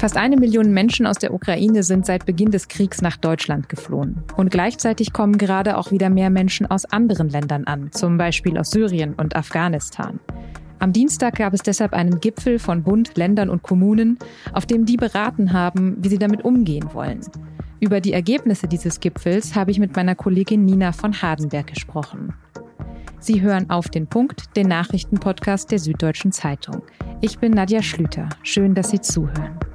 Fast eine Million Menschen aus der Ukraine sind seit Beginn des Kriegs nach Deutschland geflohen. Und gleichzeitig kommen gerade auch wieder mehr Menschen aus anderen Ländern an, zum Beispiel aus Syrien und Afghanistan. Am Dienstag gab es deshalb einen Gipfel von Bund, Ländern und Kommunen, auf dem die beraten haben, wie sie damit umgehen wollen. Über die Ergebnisse dieses Gipfels habe ich mit meiner Kollegin Nina von Hardenberg gesprochen. Sie hören auf den Punkt, den Nachrichtenpodcast der Süddeutschen Zeitung. Ich bin Nadja Schlüter. Schön, dass Sie zuhören.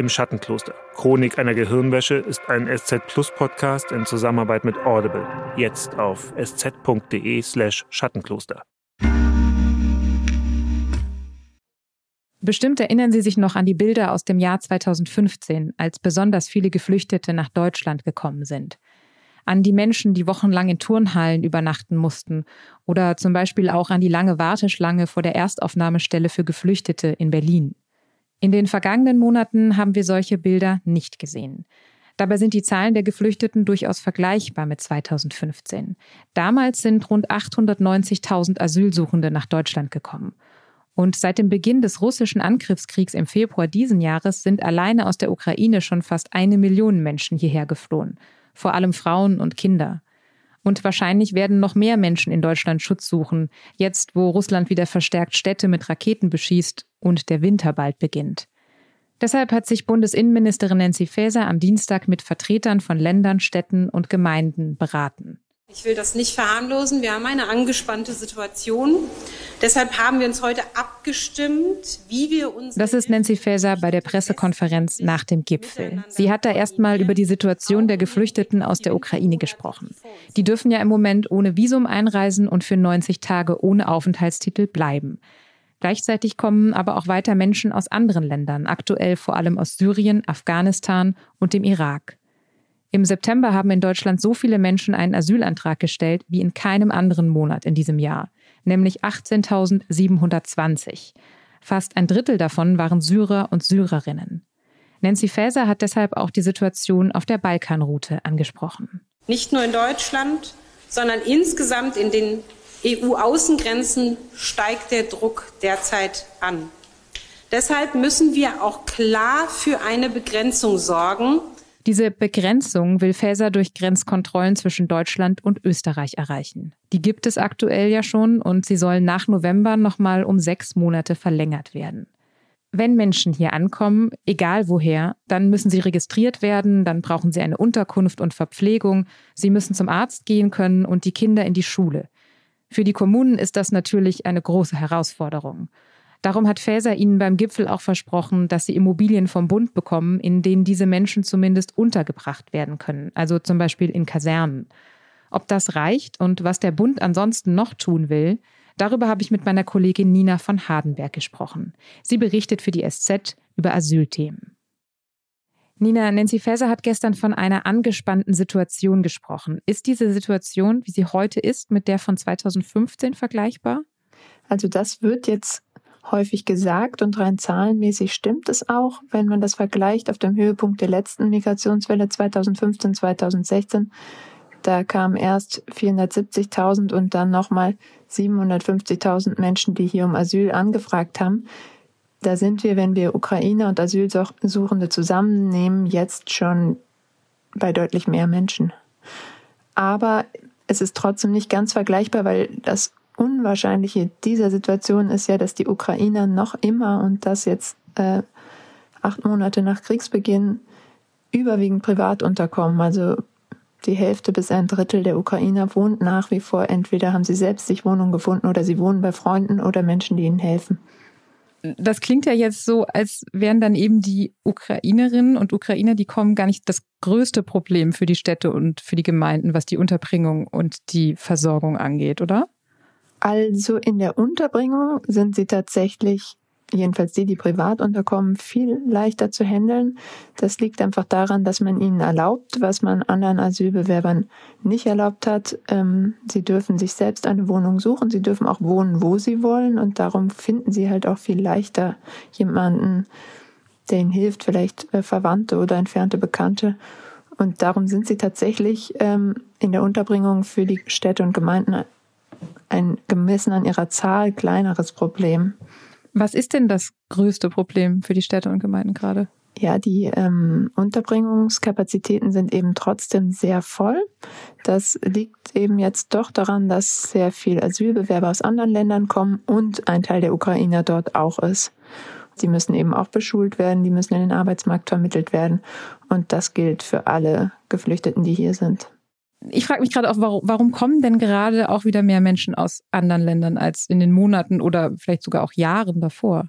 Im Schattenkloster. Chronik einer Gehirnwäsche ist ein SZ Plus Podcast in Zusammenarbeit mit Audible. Jetzt auf sz.de/slash Schattenkloster. Bestimmt erinnern Sie sich noch an die Bilder aus dem Jahr 2015, als besonders viele Geflüchtete nach Deutschland gekommen sind an die Menschen, die wochenlang in Turnhallen übernachten mussten oder zum Beispiel auch an die lange Warteschlange vor der Erstaufnahmestelle für Geflüchtete in Berlin. In den vergangenen Monaten haben wir solche Bilder nicht gesehen. Dabei sind die Zahlen der Geflüchteten durchaus vergleichbar mit 2015. Damals sind rund 890.000 Asylsuchende nach Deutschland gekommen. Und seit dem Beginn des russischen Angriffskriegs im Februar diesen Jahres sind alleine aus der Ukraine schon fast eine Million Menschen hierher geflohen vor allem Frauen und Kinder. Und wahrscheinlich werden noch mehr Menschen in Deutschland Schutz suchen, jetzt wo Russland wieder verstärkt Städte mit Raketen beschießt und der Winter bald beginnt. Deshalb hat sich Bundesinnenministerin Nancy Faeser am Dienstag mit Vertretern von Ländern, Städten und Gemeinden beraten. Ich will das nicht verharmlosen. Wir haben eine angespannte Situation. Deshalb haben wir uns heute abgestimmt, wie wir uns. Das ist Nancy Faeser bei der Pressekonferenz nach dem Gipfel. Sie hat da erstmal über die Situation der Geflüchteten aus der Ukraine gesprochen. Die dürfen ja im Moment ohne Visum einreisen und für 90 Tage ohne Aufenthaltstitel bleiben. Gleichzeitig kommen aber auch weiter Menschen aus anderen Ländern, aktuell vor allem aus Syrien, Afghanistan und dem Irak. Im September haben in Deutschland so viele Menschen einen Asylantrag gestellt wie in keinem anderen Monat in diesem Jahr, nämlich 18.720. Fast ein Drittel davon waren Syrer und Syrerinnen. Nancy Faeser hat deshalb auch die Situation auf der Balkanroute angesprochen. Nicht nur in Deutschland, sondern insgesamt in den EU-Außengrenzen steigt der Druck derzeit an. Deshalb müssen wir auch klar für eine Begrenzung sorgen diese Begrenzung will Faeser durch Grenzkontrollen zwischen Deutschland und Österreich erreichen. Die gibt es aktuell ja schon und sie sollen nach November nochmal um sechs Monate verlängert werden. Wenn Menschen hier ankommen, egal woher, dann müssen sie registriert werden, dann brauchen sie eine Unterkunft und Verpflegung, sie müssen zum Arzt gehen können und die Kinder in die Schule. Für die Kommunen ist das natürlich eine große Herausforderung. Darum hat Faeser ihnen beim Gipfel auch versprochen, dass sie Immobilien vom Bund bekommen, in denen diese Menschen zumindest untergebracht werden können, also zum Beispiel in Kasernen. Ob das reicht und was der Bund ansonsten noch tun will, darüber habe ich mit meiner Kollegin Nina von Hardenberg gesprochen. Sie berichtet für die SZ über Asylthemen. Nina, Nancy Faeser hat gestern von einer angespannten Situation gesprochen. Ist diese Situation, wie sie heute ist, mit der von 2015 vergleichbar? Also das wird jetzt häufig gesagt und rein zahlenmäßig stimmt es auch, wenn man das vergleicht auf dem Höhepunkt der letzten Migrationswelle 2015, 2016. Da kamen erst 470.000 und dann nochmal 750.000 Menschen, die hier um Asyl angefragt haben. Da sind wir, wenn wir Ukrainer und Asylsuchende zusammennehmen, jetzt schon bei deutlich mehr Menschen. Aber es ist trotzdem nicht ganz vergleichbar, weil das Unwahrscheinliche dieser Situation ist ja, dass die Ukrainer noch immer und das jetzt äh, acht Monate nach Kriegsbeginn überwiegend privat unterkommen. Also die Hälfte bis ein Drittel der Ukrainer wohnt nach wie vor. Entweder haben sie selbst sich Wohnung gefunden oder sie wohnen bei Freunden oder Menschen, die ihnen helfen. Das klingt ja jetzt so, als wären dann eben die Ukrainerinnen und Ukrainer, die kommen, gar nicht das größte Problem für die Städte und für die Gemeinden, was die Unterbringung und die Versorgung angeht, oder? Also in der Unterbringung sind sie tatsächlich jedenfalls die, die privat unterkommen, viel leichter zu handeln. Das liegt einfach daran, dass man ihnen erlaubt, was man anderen Asylbewerbern nicht erlaubt hat. Ähm, sie dürfen sich selbst eine Wohnung suchen, sie dürfen auch wohnen, wo sie wollen und darum finden sie halt auch viel leichter jemanden, der ihnen hilft, vielleicht äh, Verwandte oder entfernte Bekannte. Und darum sind sie tatsächlich ähm, in der Unterbringung für die Städte und Gemeinden ein gemessen an ihrer Zahl kleineres Problem. Was ist denn das größte Problem für die Städte und Gemeinden gerade? Ja, die ähm, Unterbringungskapazitäten sind eben trotzdem sehr voll. Das liegt eben jetzt doch daran, dass sehr viel Asylbewerber aus anderen Ländern kommen und ein Teil der Ukrainer dort auch ist. Die müssen eben auch beschult werden, die müssen in den Arbeitsmarkt vermittelt werden. Und das gilt für alle Geflüchteten, die hier sind ich frage mich gerade auch, warum, warum kommen denn gerade auch wieder mehr Menschen aus anderen Ländern als in den Monaten oder vielleicht sogar auch Jahren davor?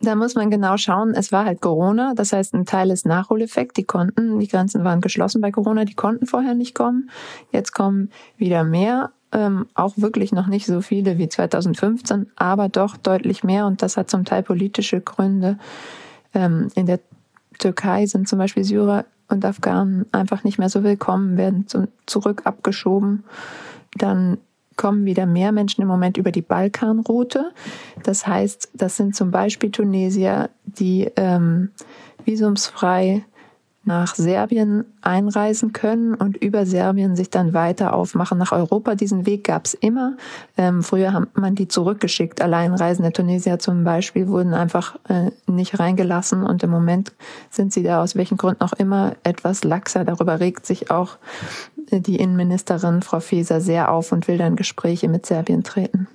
Da muss man genau schauen. Es war halt Corona. Das heißt, ein Teil ist Nachholeffekt. Die konnten, die Grenzen waren geschlossen bei Corona. Die konnten vorher nicht kommen. Jetzt kommen wieder mehr. Ähm, auch wirklich noch nicht so viele wie 2015, aber doch deutlich mehr. Und das hat zum Teil politische Gründe. Ähm, in der Türkei sind zum Beispiel Syrer und Afghanen einfach nicht mehr so willkommen, werden zurück abgeschoben. Dann kommen wieder mehr Menschen im Moment über die Balkanroute. Das heißt, das sind zum Beispiel Tunesier, die ähm, visumsfrei nach Serbien einreisen können und über Serbien sich dann weiter aufmachen nach Europa. Diesen Weg gab es immer. Ähm, früher hat man die zurückgeschickt. Alleinreisende Tunesier zum Beispiel wurden einfach äh, nicht reingelassen und im Moment sind sie da aus welchen Gründen auch immer etwas laxer. Darüber regt sich auch äh, die Innenministerin Frau Faeser sehr auf und will dann Gespräche mit Serbien treten.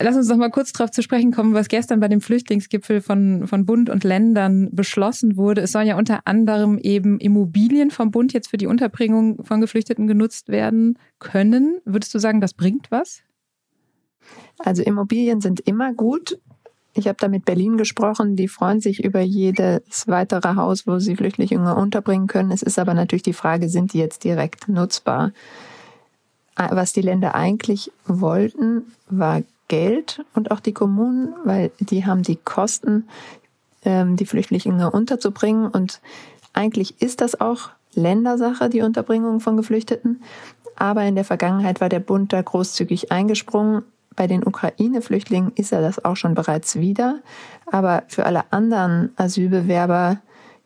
Lass uns noch mal kurz darauf zu sprechen kommen, was gestern bei dem Flüchtlingsgipfel von, von Bund und Ländern beschlossen wurde. Es sollen ja unter anderem eben Immobilien vom Bund jetzt für die Unterbringung von Geflüchteten genutzt werden können. Würdest du sagen, das bringt was? Also Immobilien sind immer gut. Ich habe da mit Berlin gesprochen. Die freuen sich über jedes weitere Haus, wo sie Flüchtlinge unterbringen können. Es ist aber natürlich die Frage, sind die jetzt direkt nutzbar? Was die Länder eigentlich wollten, war Geld und auch die Kommunen, weil die haben die Kosten, ähm, die Flüchtlinge unterzubringen. Und eigentlich ist das auch Ländersache, die Unterbringung von Geflüchteten. Aber in der Vergangenheit war der Bund da großzügig eingesprungen. Bei den Ukraine-Flüchtlingen ist er das auch schon bereits wieder. Aber für alle anderen Asylbewerber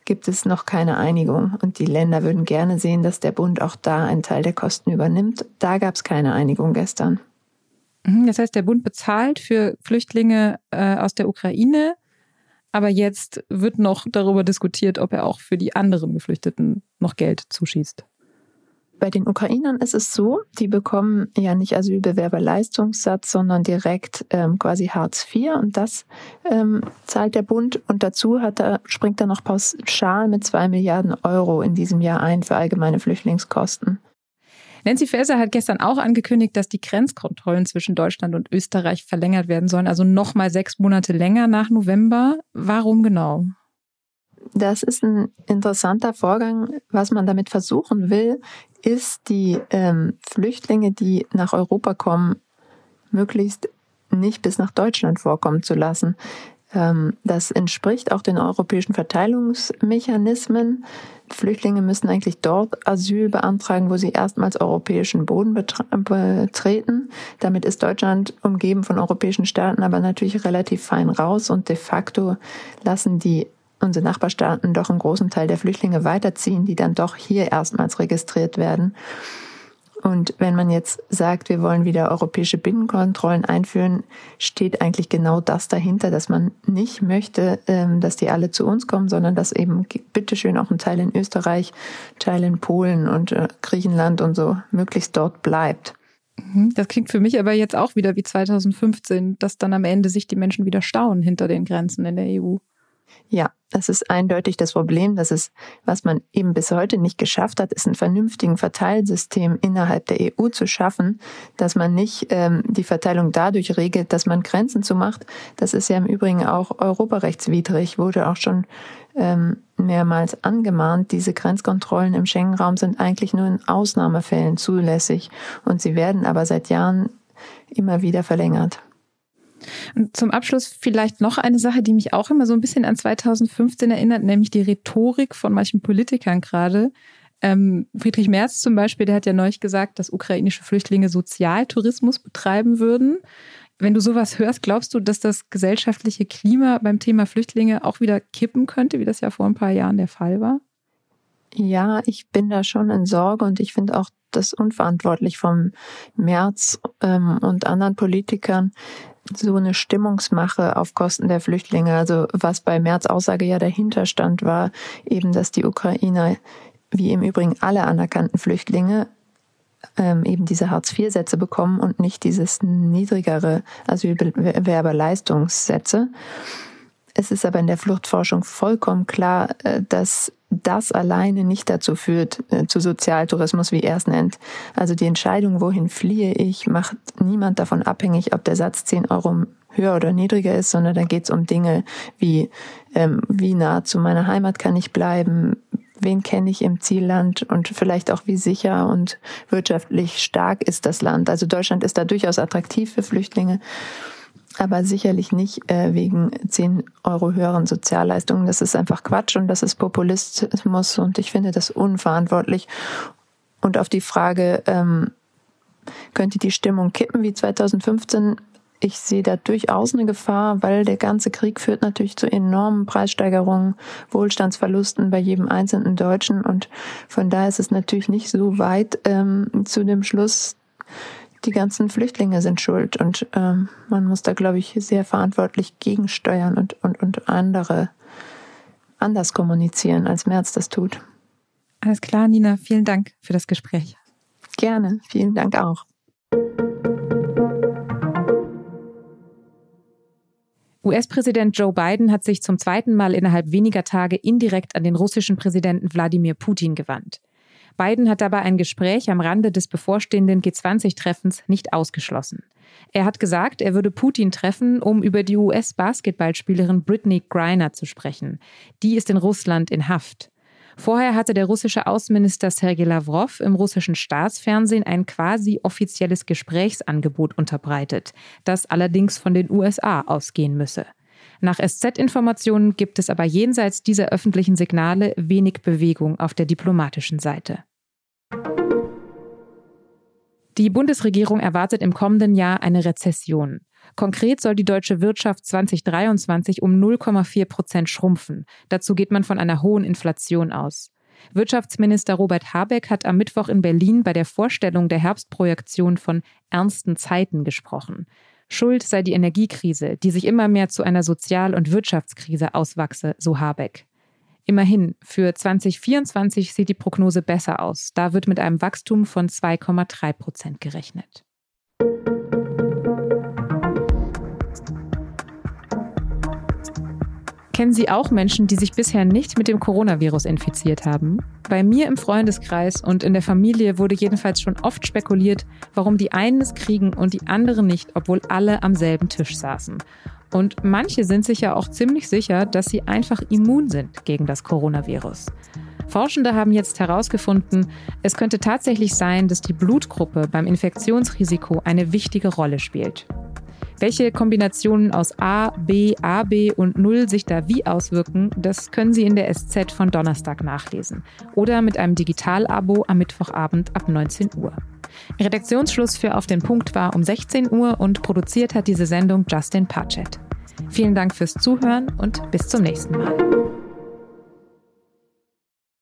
gibt es noch keine Einigung. Und die Länder würden gerne sehen, dass der Bund auch da einen Teil der Kosten übernimmt. Da gab es keine Einigung gestern. Mhm, das heißt, der Bund bezahlt für Flüchtlinge äh, aus der Ukraine, aber jetzt wird noch darüber diskutiert, ob er auch für die anderen Geflüchteten noch Geld zuschießt. Bei den Ukrainern ist es so, die bekommen ja nicht Asylbewerberleistungssatz, sondern direkt ähm, quasi Hartz IV und das ähm, zahlt der Bund und dazu hat er, springt er noch pauschal mit zwei Milliarden Euro in diesem Jahr ein für allgemeine Flüchtlingskosten. Nancy Faeser hat gestern auch angekündigt, dass die Grenzkontrollen zwischen Deutschland und Österreich verlängert werden sollen, also nochmal sechs Monate länger nach November. Warum genau? Das ist ein interessanter Vorgang. Was man damit versuchen will, ist die ähm, Flüchtlinge, die nach Europa kommen, möglichst nicht bis nach Deutschland vorkommen zu lassen. Ähm, das entspricht auch den europäischen Verteilungsmechanismen. Flüchtlinge müssen eigentlich dort Asyl beantragen, wo sie erstmals europäischen Boden betreten. Damit ist Deutschland umgeben von europäischen Staaten, aber natürlich relativ fein raus und de facto lassen die unsere Nachbarstaaten doch einen großen Teil der Flüchtlinge weiterziehen, die dann doch hier erstmals registriert werden. Und wenn man jetzt sagt, wir wollen wieder europäische Binnenkontrollen einführen, steht eigentlich genau das dahinter, dass man nicht möchte, ähm, dass die alle zu uns kommen, sondern dass eben bitteschön auch ein Teil in Österreich, Teil in Polen und äh, Griechenland und so möglichst dort bleibt. Mhm. Das klingt für mich aber jetzt auch wieder wie 2015, dass dann am Ende sich die Menschen wieder stauen hinter den Grenzen in der EU. Ja, das ist eindeutig das Problem. Das ist, was man eben bis heute nicht geschafft hat, ist ein vernünftigen Verteilsystem innerhalb der EU zu schaffen, dass man nicht ähm, die Verteilung dadurch regelt, dass man Grenzen zumacht. Das ist ja im Übrigen auch europarechtswidrig, wurde auch schon ähm, mehrmals angemahnt. Diese Grenzkontrollen im Schengen-Raum sind eigentlich nur in Ausnahmefällen zulässig und sie werden aber seit Jahren immer wieder verlängert. Und zum Abschluss vielleicht noch eine Sache, die mich auch immer so ein bisschen an 2015 erinnert, nämlich die Rhetorik von manchen Politikern gerade. Ähm, Friedrich Merz zum Beispiel, der hat ja neulich gesagt, dass ukrainische Flüchtlinge Sozialtourismus betreiben würden. Wenn du sowas hörst, glaubst du, dass das gesellschaftliche Klima beim Thema Flüchtlinge auch wieder kippen könnte, wie das ja vor ein paar Jahren der Fall war? Ja, ich bin da schon in Sorge und ich finde auch das unverantwortlich vom März ähm, und anderen Politikern, so eine Stimmungsmache auf Kosten der Flüchtlinge. Also was bei März Aussage ja dahinter stand, war eben, dass die Ukrainer, wie im Übrigen alle anerkannten Flüchtlinge, ähm, eben diese Hartz-IV-Sätze bekommen und nicht dieses niedrigere Asylbewerberleistungssätze. Es ist aber in der Fluchtforschung vollkommen klar, äh, dass das alleine nicht dazu führt, äh, zu Sozialtourismus, wie er es nennt. Also die Entscheidung, wohin fliehe ich, macht niemand davon abhängig, ob der Satz 10 Euro höher oder niedriger ist, sondern da geht es um Dinge wie, ähm, wie nah zu meiner Heimat kann ich bleiben, wen kenne ich im Zielland und vielleicht auch wie sicher und wirtschaftlich stark ist das Land. Also Deutschland ist da durchaus attraktiv für Flüchtlinge aber sicherlich nicht äh, wegen 10 Euro höheren Sozialleistungen. Das ist einfach Quatsch und das ist Populismus und ich finde das unverantwortlich. Und auf die Frage, ähm, könnte die Stimmung kippen wie 2015? Ich sehe da durchaus eine Gefahr, weil der ganze Krieg führt natürlich zu enormen Preissteigerungen, Wohlstandsverlusten bei jedem einzelnen Deutschen und von daher ist es natürlich nicht so weit ähm, zu dem Schluss, die ganzen Flüchtlinge sind schuld und ähm, man muss da, glaube ich, sehr verantwortlich gegensteuern und, und, und andere anders kommunizieren, als Merz das tut. Alles klar, Nina, vielen Dank für das Gespräch. Gerne, vielen Dank auch. US-Präsident Joe Biden hat sich zum zweiten Mal innerhalb weniger Tage indirekt an den russischen Präsidenten Wladimir Putin gewandt. Biden hat dabei ein Gespräch am Rande des bevorstehenden G20-Treffens nicht ausgeschlossen. Er hat gesagt, er würde Putin treffen, um über die US-Basketballspielerin Britney Griner zu sprechen. Die ist in Russland in Haft. Vorher hatte der russische Außenminister Sergei Lavrov im russischen Staatsfernsehen ein quasi offizielles Gesprächsangebot unterbreitet, das allerdings von den USA ausgehen müsse. Nach SZ-Informationen gibt es aber jenseits dieser öffentlichen Signale wenig Bewegung auf der diplomatischen Seite. Die Bundesregierung erwartet im kommenden Jahr eine Rezession. Konkret soll die deutsche Wirtschaft 2023 um 0,4 Prozent schrumpfen. Dazu geht man von einer hohen Inflation aus. Wirtschaftsminister Robert Habeck hat am Mittwoch in Berlin bei der Vorstellung der Herbstprojektion von ernsten Zeiten gesprochen. Schuld sei die Energiekrise, die sich immer mehr zu einer Sozial- und Wirtschaftskrise auswachse, so Habeck. Immerhin, für 2024 sieht die Prognose besser aus. Da wird mit einem Wachstum von 2,3 Prozent gerechnet. Kennen Sie auch Menschen, die sich bisher nicht mit dem Coronavirus infiziert haben? Bei mir im Freundeskreis und in der Familie wurde jedenfalls schon oft spekuliert, warum die einen es kriegen und die anderen nicht, obwohl alle am selben Tisch saßen. Und manche sind sich ja auch ziemlich sicher, dass sie einfach immun sind gegen das Coronavirus. Forschende haben jetzt herausgefunden, es könnte tatsächlich sein, dass die Blutgruppe beim Infektionsrisiko eine wichtige Rolle spielt. Welche Kombinationen aus A, B, AB und 0 sich da wie auswirken, das können Sie in der SZ von Donnerstag nachlesen oder mit einem Digitalabo am Mittwochabend ab 19 Uhr. Redaktionsschluss für Auf den Punkt war um 16 Uhr und produziert hat diese Sendung Justin Patchett. Vielen Dank fürs Zuhören und bis zum nächsten Mal.